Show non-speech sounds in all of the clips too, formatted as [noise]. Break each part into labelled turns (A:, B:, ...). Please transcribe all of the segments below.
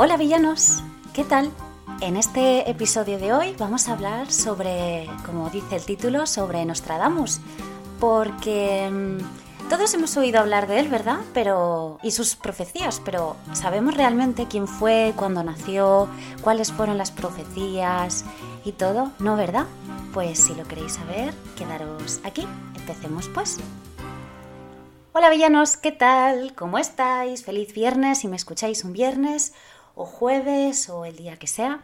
A: Hola villanos, ¿qué tal? En este episodio de hoy vamos a hablar sobre, como dice el título, sobre Nostradamus, porque mm, todos hemos oído hablar de él, ¿verdad? Pero y sus profecías, pero ¿sabemos realmente quién fue, cuándo nació, cuáles fueron las profecías y todo? ¿No, verdad? Pues si lo queréis saber, quedaros aquí. Empecemos pues. Hola villanos, ¿qué tal? ¿Cómo estáis? Feliz viernes si me escucháis un viernes o jueves o el día que sea.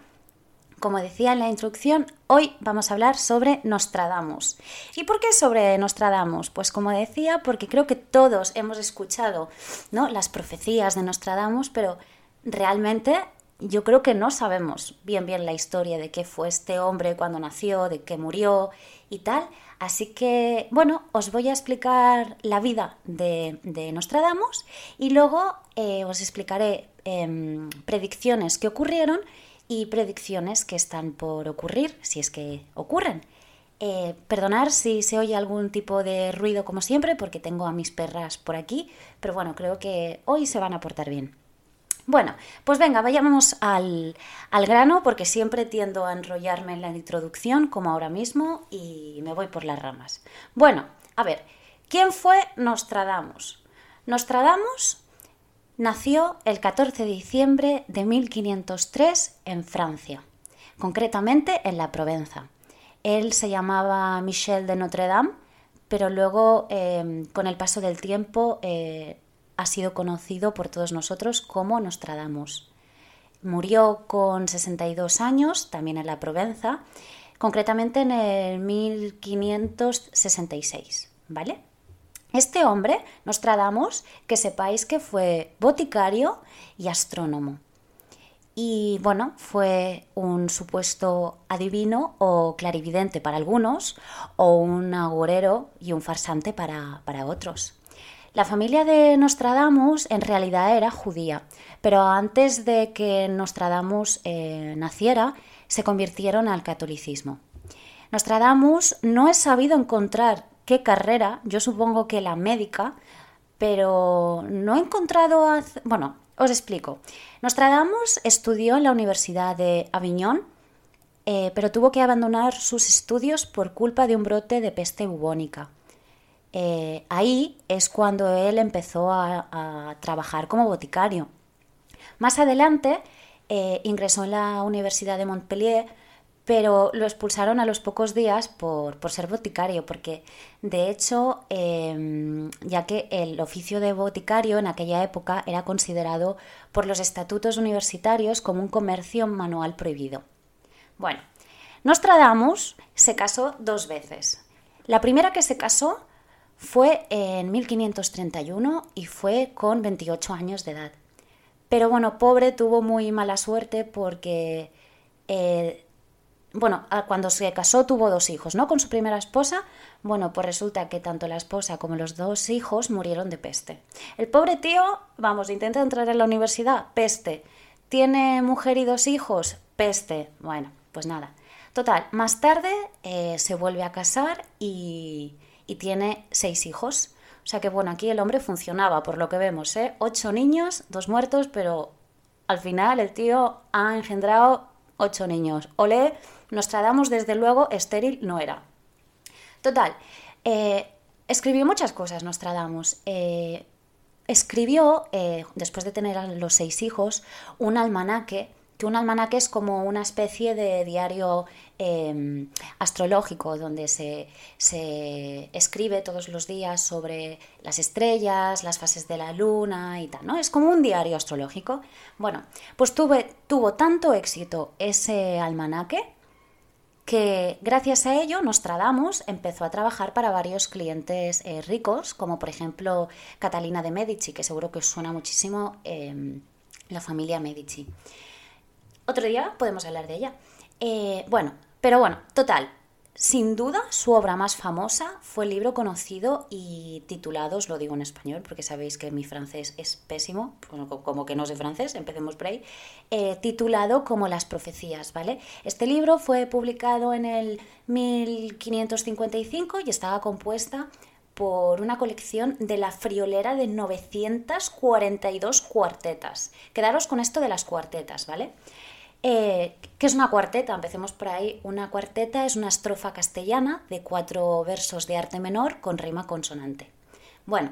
A: Como decía en la introducción, hoy vamos a hablar sobre Nostradamus. ¿Y por qué sobre Nostradamus? Pues como decía, porque creo que todos hemos escuchado ¿no? las profecías de Nostradamus, pero realmente yo creo que no sabemos bien bien la historia de qué fue este hombre cuando nació, de qué murió y tal. Así que, bueno, os voy a explicar la vida de, Nostradamus y luego eh, os explicaré Em, predicciones que ocurrieron y predicciones que están por ocurrir, si es que ocurren. Eh, perdonar si se oye algún tipo de ruido como siempre, porque tengo a mis perras por aquí, pero bueno, creo que hoy se van a portar bien. Bueno, pues venga, vayamos al, al, grano, porque siempre tiendo a enrollarme en la introducción, como ahora mismo, y me voy por las ramas. Bueno, a ver, ¿quién fue Nostradamus? Nostradamus Nació el 14 de diciembre de 1503 en Francia, concretamente en la Provenza. Él se llamaba Michel de Notre Dame, pero luego, em, con el paso del tiempo, eh, ha sido conocido por todos nosotros como Nostradamus. Murió con 62 años, también en la Provenza, concretamente en el 1566, ¿vale? Este hombre, Nostradamus, que sepáis que fue boticario y astrónomo. Y bueno, fue un supuesto adivino o clarividente para algunos, o un agorero y un farsante para, otros. La familia de Nostradamus en realidad era judía, pero antes de que Nostradamus eh, naciera, se convirtieron al catolicismo. Nostradamus no es sabido encontrar qué carrera, yo supongo que la médica, pero no he encontrado... Bueno, os explico. Nostradamus estudió en la Universidad de Aviñón, eh, pero tuvo que abandonar sus estudios por culpa de un brote de peste bubónica. Eh, ahí es cuando él empezó a, trabajar como boticario. Más adelante eh, ingresó en la Universidad de Montpellier, pero lo expulsaron a los pocos días por, ser boticario, porque de hecho, em, ya que el oficio de boticario en aquella época era considerado por los estatutos universitarios como un comercio manual prohibido. Bueno, Nostradamus se casó dos veces. La primera que se casó fue en 1531 y fue con 28 años de edad. Pero bueno, pobre tuvo muy mala suerte porque eh, bueno, cuando se casó tuvo dos hijos, ¿no? Con su primera esposa, bueno, pues resulta que tanto la esposa como los dos hijos murieron de peste. El pobre tío, vamos, intenta entrar en la universidad, peste. Tiene mujer y dos hijos, peste. Bueno, pues nada. Total, más tarde eh, se vuelve a casar y, y tiene seis hijos. O sea que bueno, aquí el hombre funcionaba, por lo que vemos, ¿eh? Ocho niños, dos muertos, pero al final el tío ha engendrado ocho niños. Olé, Nostradamus, desde luego, estéril no era. Total, eh, escribió muchas cosas Nostradamus. Eh, escribió, eh, después de tener los seis hijos, un almanaque que un almanaque es como una especie de diario em, astrológico donde se, escribe todos los días sobre las estrellas, las fases de la luna y tal, ¿no? Es como un diario astrológico. Bueno, pues tuvo tanto éxito ese almanaque que gracias a ello Nostradamus empezó a trabajar para varios clientes eh, ricos, como por ejemplo Catalina de Medici, que seguro que os suena muchísimo em, la familia Medici. Otro día podemos hablar de ella. Eh, bueno, pero bueno, total. Sin duda, su obra más famosa fue el libro conocido y titulado, os lo digo en español porque sabéis que mi francés es pésimo, como que no sé francés, empecemos por ahí, eh, titulado como Las profecías, ¿vale? Este libro fue publicado en el 1555 y estaba compuesta por una colección de la friolera de 942 cuartetas. Quedaros con esto de las cuartetas, ¿vale? Eh, ¿Qué es una cuarteta? Empecemos por ahí. Una cuarteta es una estrofa castellana de cuatro versos de arte menor con rima consonante. Bueno,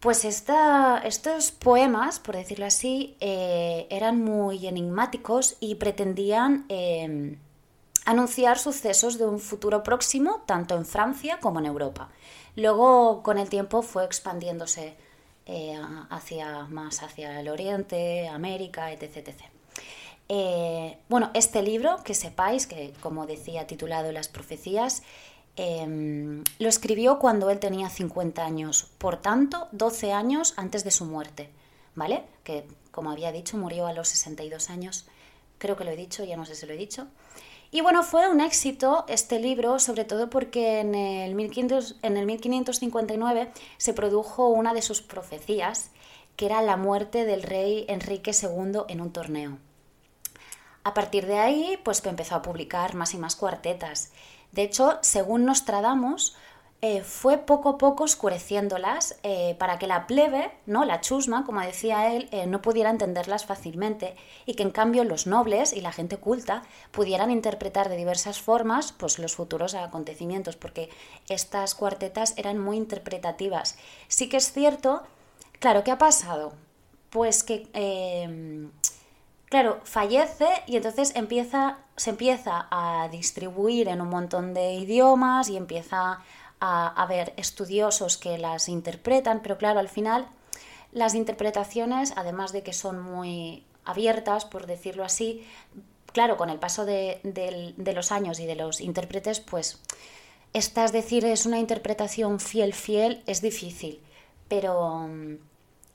A: pues estos poemas, por decirlo así, eh, eran muy enigmáticos y pretendían em, anunciar sucesos de un futuro próximo, tanto en Francia como en Europa. Luego, con el tiempo, fue expandiéndose eh, hacia, más hacia el Oriente, América, etc. Eh, bueno, este libro, que sepáis, que como decía titulado Las profecías, Em, lo escribió cuando él tenía 50 años, por tanto, 12 años antes de su muerte, ¿vale? Que, como había dicho, murió a los 62 años. Creo que lo he dicho, ya no sé si lo he dicho. Y bueno, fue un éxito este libro, sobre todo porque en el, 1500, en el 1559 se produjo una de sus profecías, que era la muerte del rey Enrique II en un torneo. A partir de ahí, pues empezó a publicar más y más cuartetas. De hecho, según Nostradamus, eh, fue poco a poco oscureciéndolas eh, para que la plebe, ¿no? la chusma, como decía él, eh, no pudiera entenderlas fácilmente y que en cambio los nobles y la gente culta pudieran interpretar de diversas formas pues, los futuros acontecimientos, porque estas cuartetas eran muy interpretativas. Sí que es cierto, claro, ¿qué ha pasado? Pues que Claro, fallece y entonces se empieza a distribuir en un montón de idiomas y empieza a haber estudiosos que las interpretan, pero claro, al final las interpretaciones, además de que son muy abiertas, por decirlo así, claro, con el paso de, de los años y de los intérpretes, pues estas decir es una interpretación fiel, fiel, es difícil, pero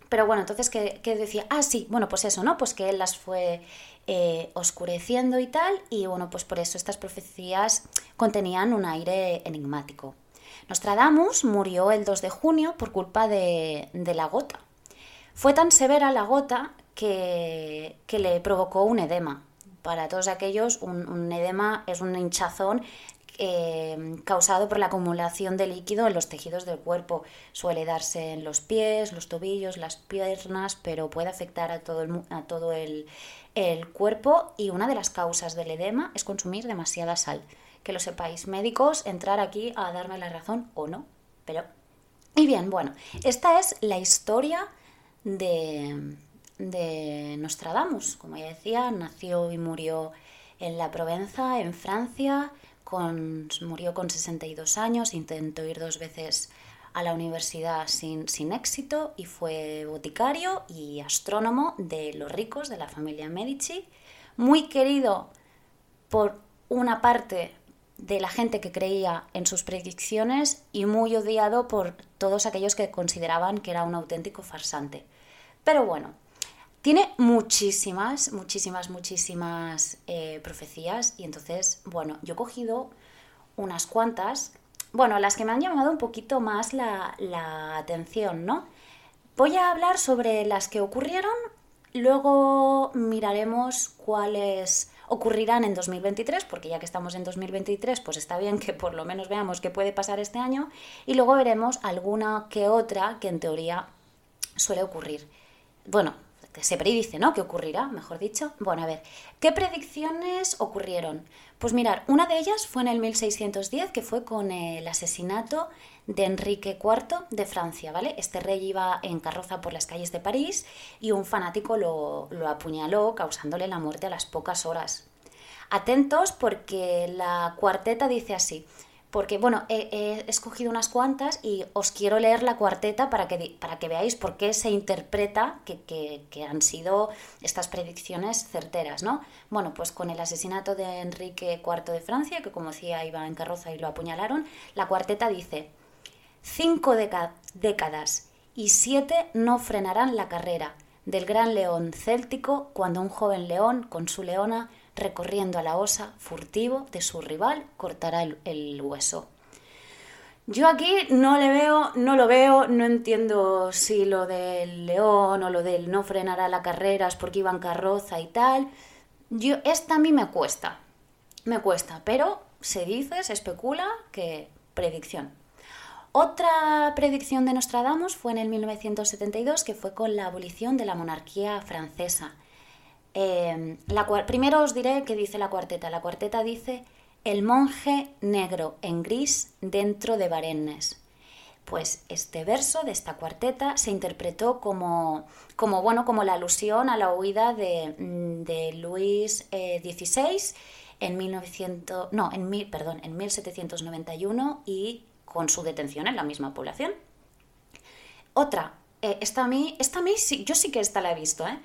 A: pero bueno, entonces, ¿qué, decía? Ah, sí, bueno, pues eso, ¿no? Pues que él las fue eh, oscureciendo y tal, y bueno, pues por eso estas profecías contenían un aire enigmático. Nostradamus murió el 2 de junio por culpa de, la gota. Fue tan severa la gota que, que le provocó un edema. Para todos aquellos, un, edema es un hinchazón eh, causado por la acumulación de líquido en los tejidos del cuerpo. Suele darse en los pies, los tobillos, las piernas, pero puede afectar a todo, el, a todo el, cuerpo y una de las causas del edema es consumir demasiada sal. Que lo sepáis, médicos, entrar aquí a darme la razón o no, pero... Y bien, bueno, esta es la historia de, de Nostradamus. Como ya decía, nació y murió en la Provenza, en Francia, murió con 62 años, intentó ir dos veces a la universidad sin, sin, éxito y fue boticario y astrónomo de los ricos de la familia Medici, muy querido por una parte de la gente que creía en sus predicciones y muy odiado por todos aquellos que consideraban que era un auténtico farsante. Pero bueno, tiene muchísimas, muchísimas, muchísimas eh, profecías y entonces, bueno, yo he cogido unas cuantas, bueno, las que me han llamado un poquito más la, la atención, ¿no? Voy a hablar sobre las que ocurrieron, luego miraremos cuáles ocurrirán en 2023, porque ya que estamos en 2023, pues está bien que por lo menos veamos qué puede pasar este año, y luego veremos alguna que otra que en teoría suele ocurrir. Bueno, se predice, ¿no? ¿Qué ocurrirá, mejor dicho? Bueno, a ver, ¿qué predicciones ocurrieron? Pues mirar, una de ellas fue en el 1610, que fue con el asesinato de Enrique IV de Francia, ¿vale? Este rey iba en carroza por las calles de París y un fanático lo, lo apuñaló, causándole la muerte a las pocas horas. Atentos porque la cuarteta dice así, porque bueno, he, escogido unas cuantas y os quiero leer la cuarteta para que, para que veáis por qué se interpreta que, han sido estas predicciones certeras, ¿no? Bueno, pues con el asesinato de Enrique IV de Francia, que como decía iba en carroza y lo apuñalaron, la cuarteta dice, cinco décadas y siete no frenarán la carrera del gran león céltico cuando un joven león con su leona recorriendo a la osa furtivo de su rival, cortará el, hueso. Yo aquí no le veo, no lo veo, no entiendo si lo del león o lo del no frenará la carrera es porque iban carroza y tal. Yo, esta a mí me cuesta, me cuesta, pero se dice, se especula que predicción. Otra predicción de Nostradamus fue en el 1972, que fue con la abolición de la monarquía francesa. La, primero os diré qué dice la cuarteta. La cuarteta dice el monje negro en gris dentro de Varennes. Pues este verso de esta cuarteta se interpretó como, como, bueno, como la alusión a la huida de, mm, Luis XVI eh, en, 1900, no, en, perdón, en 1791 y con su detención en la misma población. Otra, eh, esta a mí, esta a mí sí, yo sí que esta la he visto, ¿eh?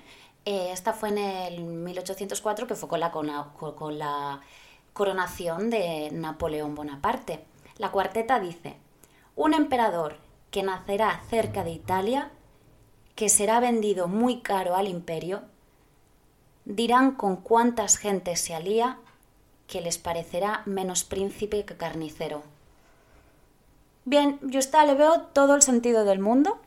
A: Eh esta fue en el 1804, que fue con la, coronación de Napoleón Bonaparte. La cuarteta dice, un emperador que nacerá cerca de Italia, que será vendido muy caro al imperio, dirán con cuántas gentes se alía que les parecerá menos príncipe que carnicero. Bien, yo le veo todo el sentido del mundo.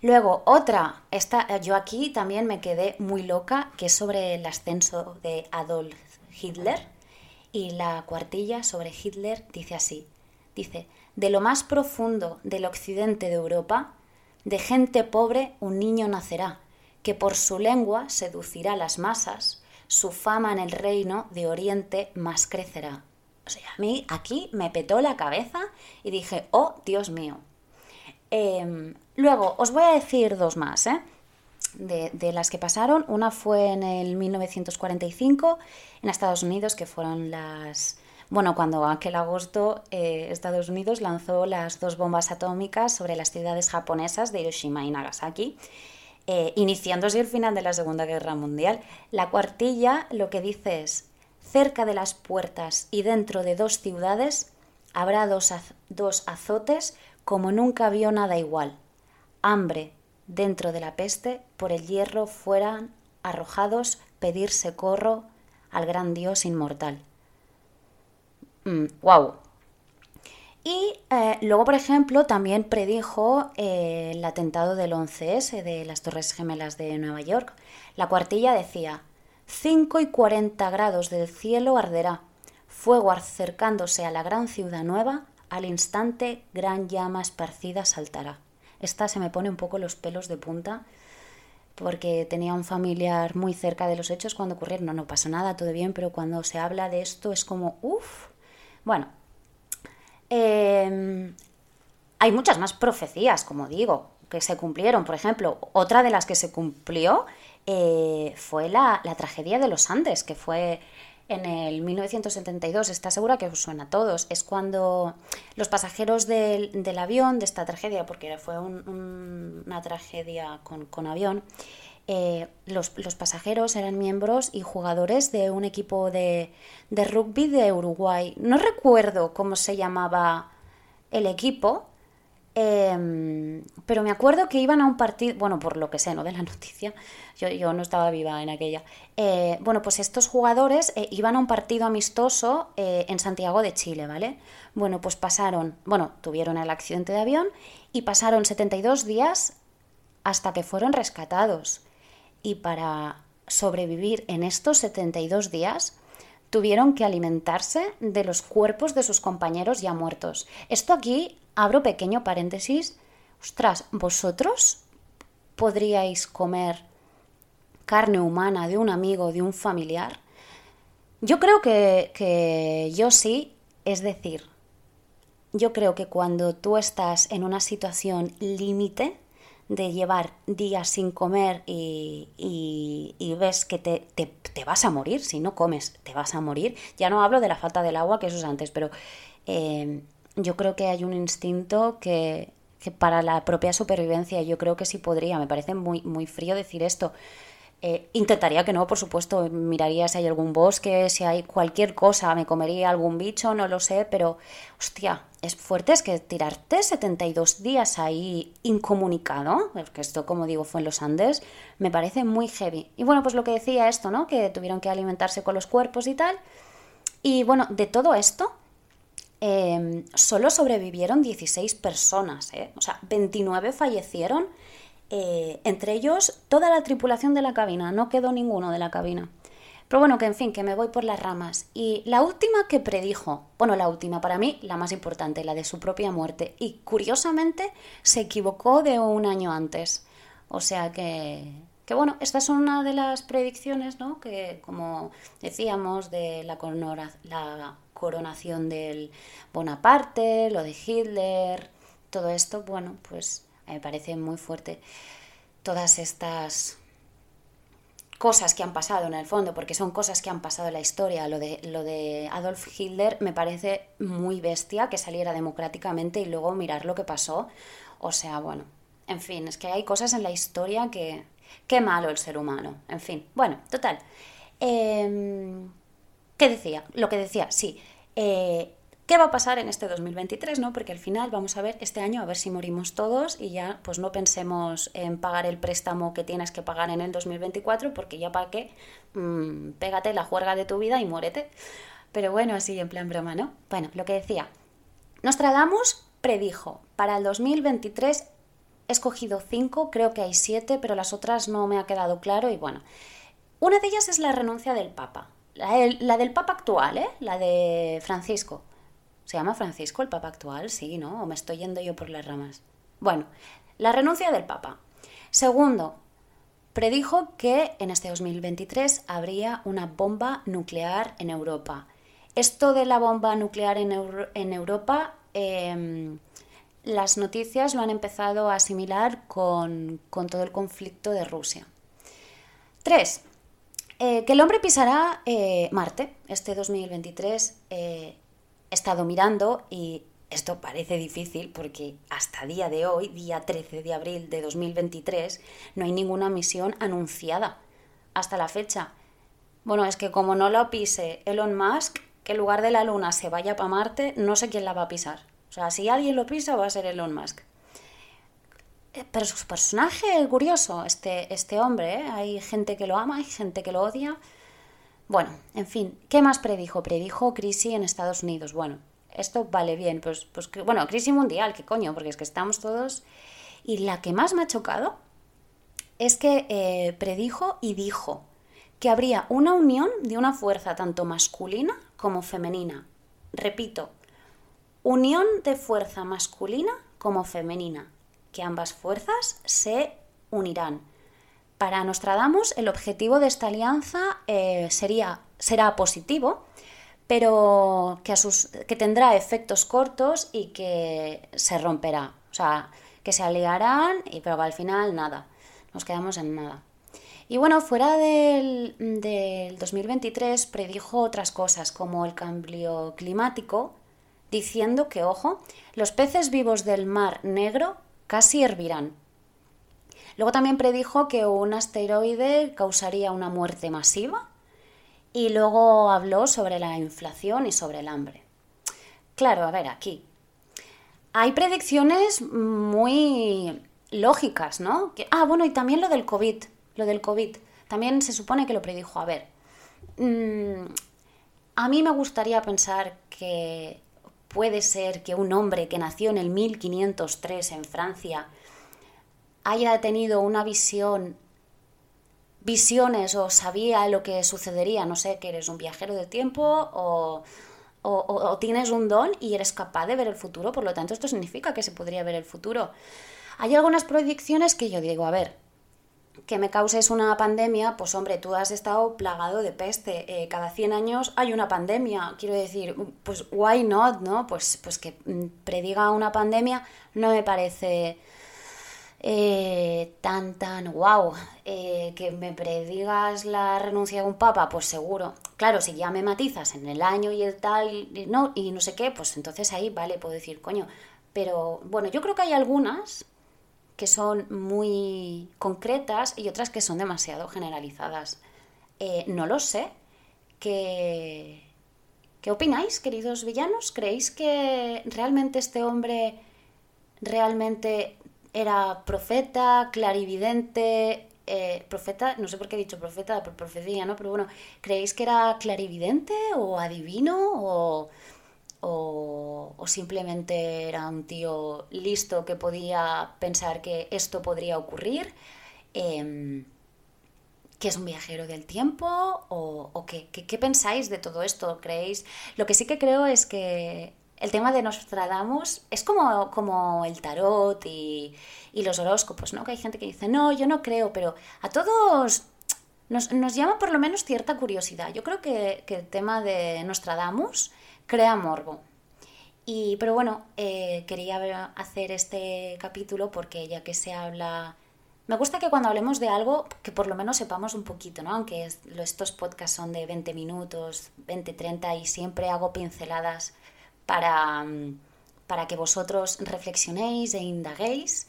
A: Luego, otra, esta, yo aquí también me quedé muy loca, que es sobre el ascenso de Adolf Hitler. Y la cuartilla sobre Hitler dice así, dice, de lo más profundo del occidente de Europa, de gente pobre un niño nacerá, que por su lengua seducirá las masas, su fama en el reino de Oriente más crecerá. O sea, a mí aquí me petó la cabeza y dije, oh, Dios mío. Em, luego, os voy a decir dos más, ¿eh? De, las que pasaron. Una fue en el 1945 en Estados Unidos, que fueron las, bueno, cuando aquel agosto eh, Estados Unidos lanzó las dos bombas atómicas sobre las ciudades japonesas de Hiroshima y Nagasaki, eh, iniciándose el final de la Segunda Guerra Mundial, la cuartilla lo que dice es, cerca de las puertas y dentro de dos ciudades habrá dos, dos azotes como nunca vio nada igual. Hambre dentro de la peste, por el hierro fueran arrojados pedir socorro al gran Dios inmortal wow. Mm, y eh, luego, por ejemplo, también predijo eh, el atentado del 11S de las Torres Gemelas de Nueva York. La cuartilla decía, 5 y 40 grados del cielo arderá, fuego acercándose a la gran ciudad nueva, al instante gran llama esparcida saltará. Esta se me pone un poco los pelos de punta porque tenía un familiar muy cerca de los hechos cuando ocurrieron. No, no pasa nada, todo bien, pero cuando se habla de esto es como, uff, bueno, em, hay muchas más profecías, como digo, que se cumplieron. Por ejemplo, otra de las que se cumplió eh, fue la, tragedia de los Andes, que fue en el 1972. Está segura que os suena a todos. Es cuando los pasajeros del, avión, de esta tragedia, porque fue una tragedia con avión, eh, los, pasajeros eran miembros y jugadores de un equipo de, rugby de Uruguay. No recuerdo cómo se llamaba el equipo, em, pero me acuerdo que iban a un partido, bueno, por lo que sé, ¿no? De la [laughs] noticia, yo, no estaba viva en aquella. Eh, bueno, pues estos jugadores eh, iban a un partido amistoso en Santiago de Chile, ¿vale? Bueno, pues pasaron, bueno, tuvieron el accidente de avión y pasaron 72 días hasta que fueron rescatados y para sobrevivir en estos 72 días tuvieron que alimentarse de los cuerpos de sus compañeros ya muertos. Esto aquí, abro pequeño paréntesis, ostras, ¿vosotros podríais comer carne humana de un amigo, de un familiar? Yo creo que, que yo sí, es decir, yo creo que cuando tú estás en una situación límite, de llevar días sin comer y, y, ves que te, te, vas a morir, si no comes te vas a morir. Ya no hablo de la falta del agua, que eso es antes, pero eh, yo creo que hay un instinto que, para la propia supervivencia, yo creo que sí podría, me parece muy, muy frío decir esto, eh, intentaría que no, por supuesto, miraría si hay algún bosque, si hay cualquier cosa, me comería algún bicho, no lo sé, pero hostia, es fuerte, es que tirarte 72 días ahí incomunicado, porque esto, como digo, fue en los Andes, me parece muy heavy. Y bueno, pues lo que decía esto, ¿no? Que tuvieron que alimentarse con los cuerpos y tal. Y bueno, de todo esto, em, solo sobrevivieron 16 personas, ¿eh? O sea, 29 fallecieron eh, entre ellos toda la tripulación de la cabina, no quedó ninguno de la cabina. Pero bueno, que en fin, que me voy por las ramas. Y la última que predijo, bueno, la última, para mí, la más importante, la de su propia muerte. Y curiosamente se equivocó de un año antes. O sea que, que bueno, esta es una de las predicciones, ¿no? Que como decíamos, de la, la coronación del Bonaparte, lo de Hitler, todo esto, bueno, pues me parece muy fuerte. Todas estas cosas que han pasado en el fondo, porque son cosas que han pasado en la historia. Lo de, lo de Adolf Hitler me parece muy bestia que saliera democráticamente y luego mirar lo que pasó. O sea, bueno, en fin, es que hay cosas en la historia que... Qué malo el ser humano. En fin, bueno, total. Em, ¿Qué decía? Lo que decía, sí. Eh, ¿Qué va a pasar en este 2023? ¿no? Porque al final vamos a ver este año a ver si morimos todos y ya pues no pensemos en pagar el préstamo que tienes que pagar en el 2024 porque ya para qué, mm, pégate la juerga de tu vida y muérete. Pero bueno, así en plan broma, ¿no? Bueno, lo que decía, Nostradamus predijo para el 2023 he escogido cinco, creo que hay siete, pero las otras no me ha quedado claro y bueno, una de ellas es la renuncia del Papa. La, del Papa actual, ¿eh? La de Francisco. ¿Se llama Francisco el Papa actual? Sí, ¿no? ¿O me estoy yendo yo por las ramas? Bueno, la renuncia del Papa. Segundo, predijo que en este 2023 habría una bomba nuclear en Europa. Esto de la bomba nuclear en, Europa, em, las noticias lo han empezado a asimilar con, todo el conflicto de Rusia. Tres, eh, que el hombre pisará eh, Marte este 2023 he estado mirando y esto parece difícil porque hasta día de hoy, día 13 de abril de 2023, no hay ninguna misión anunciada hasta la fecha. Bueno, es que como no lo pise Elon Musk, que en lugar de la Luna se vaya para Marte, no sé quién la va a pisar. O sea, si alguien lo pisa va a ser Elon Musk. Eh, pero su personaje es curioso, este, este hombre. ¿eh? Hay gente que lo ama, hay gente que lo odia. Bueno, en fin, ¿qué más predijo? Predijo crisis en Estados Unidos. Bueno, esto vale bien, pues, pues bueno, crisis mundial, ¿qué coño? Porque es que estamos todos... Y la que más me ha chocado es que eh, predijo y dijo que habría una unión de una fuerza tanto masculina como femenina. Repito, unión de fuerza masculina como femenina, ambas fuerzas se unirán. Para Nostradamus, el objetivo de esta alianza eh, sería, será positivo, pero que, que tendrá efectos cortos y que se romperá. O sea, que se aliarán, y, pero al final nada. Nos quedamos en nada. Y bueno, fuera del, del 2023 predijo otras cosas, como el cambio climático, diciendo que, ojo, los peces vivos del mar negro casi hervirán. Luego también predijo que un asteroide causaría una muerte masiva y luego habló sobre la inflación y sobre el hambre. Claro, a ver, aquí. Hay predicciones muy lógicas, ¿no? ah, bueno, y también lo del COVID, lo del COVID. También se supone que lo predijo. A ver, mm, a mí me gustaría pensar que puede ser que un hombre que nació en el 1503 en Francia haya tenido una visión, visiones o sabía lo que sucedería, no sé, que eres un viajero del tiempo o, o, tienes un don y eres capaz de ver el futuro, por lo tanto esto significa que se podría ver el futuro. Hay algunas predicciones que yo digo, a ver, que me causes una pandemia, pues hombre, tú has estado plagado de peste, eh, cada 100 años hay una pandemia, quiero decir, pues why not, ¿no? Pues, pues que mm, prediga una pandemia no me parece eh, tan, tan, wow, eh, que me predigas la renuncia de un papa, pues seguro. Claro, si ya me matizas en el año y el tal, y no, y no sé qué, pues entonces ahí, vale, puedo decir, coño. Pero bueno, yo creo que hay algunas que son muy concretas y otras que son demasiado generalizadas. Eh, no lo sé. ¿Qué, ¿Qué opináis, queridos villanos? ¿Creéis que realmente este hombre realmente era profeta, clarividente, eh, profeta, no sé por qué he dicho profeta, por profecía, ¿no? Pero bueno, ¿creéis que era clarividente o adivino o, o, simplemente era un tío listo que podía pensar que esto podría ocurrir? Em, que es un viajero del tiempo o, qué, qué, pensáis de todo esto? ¿Creéis? Lo que sí que creo es que el tema de Nostradamus es como, como el tarot y, y, los horóscopos, ¿no? Que hay gente que dice, no, yo no creo, pero a todos nos, nos llama por lo menos cierta curiosidad. Yo creo que, que el tema de Nostradamus crea morbo. Y, pero bueno, eh, quería hacer este capítulo porque ya que se habla me gusta que cuando hablemos de algo, que por lo menos sepamos un poquito, ¿no? Aunque estos podcasts son de 20 minutos, 20, 30 y siempre hago pinceladas para, mm, para que vosotros reflexionéis e indaguéis,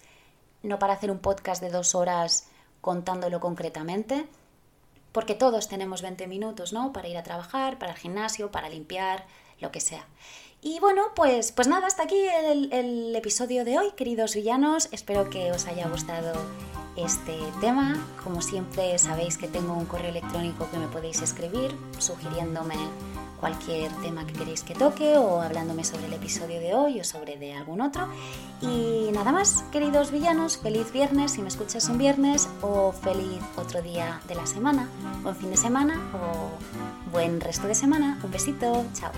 A: no para hacer un podcast de dos horas contándolo concretamente, porque todos tenemos 20 minutos, ¿no? Para ir a trabajar, para el gimnasio, para limpiar, lo que sea. Y bueno, pues, pues nada, hasta aquí el, episodio de hoy, queridos villanos. Espero que os haya gustado este tema. Como siempre sabéis que tengo un correo electrónico que me podéis escribir sugiriéndome cualquier tema que queréis que toque o hablándome sobre el episodio de hoy o sobre de algún otro. Y nada más, queridos villanos, feliz viernes si me escuchas un viernes o feliz otro día de la semana, buen fin de semana o buen resto de semana. Un besito, chao.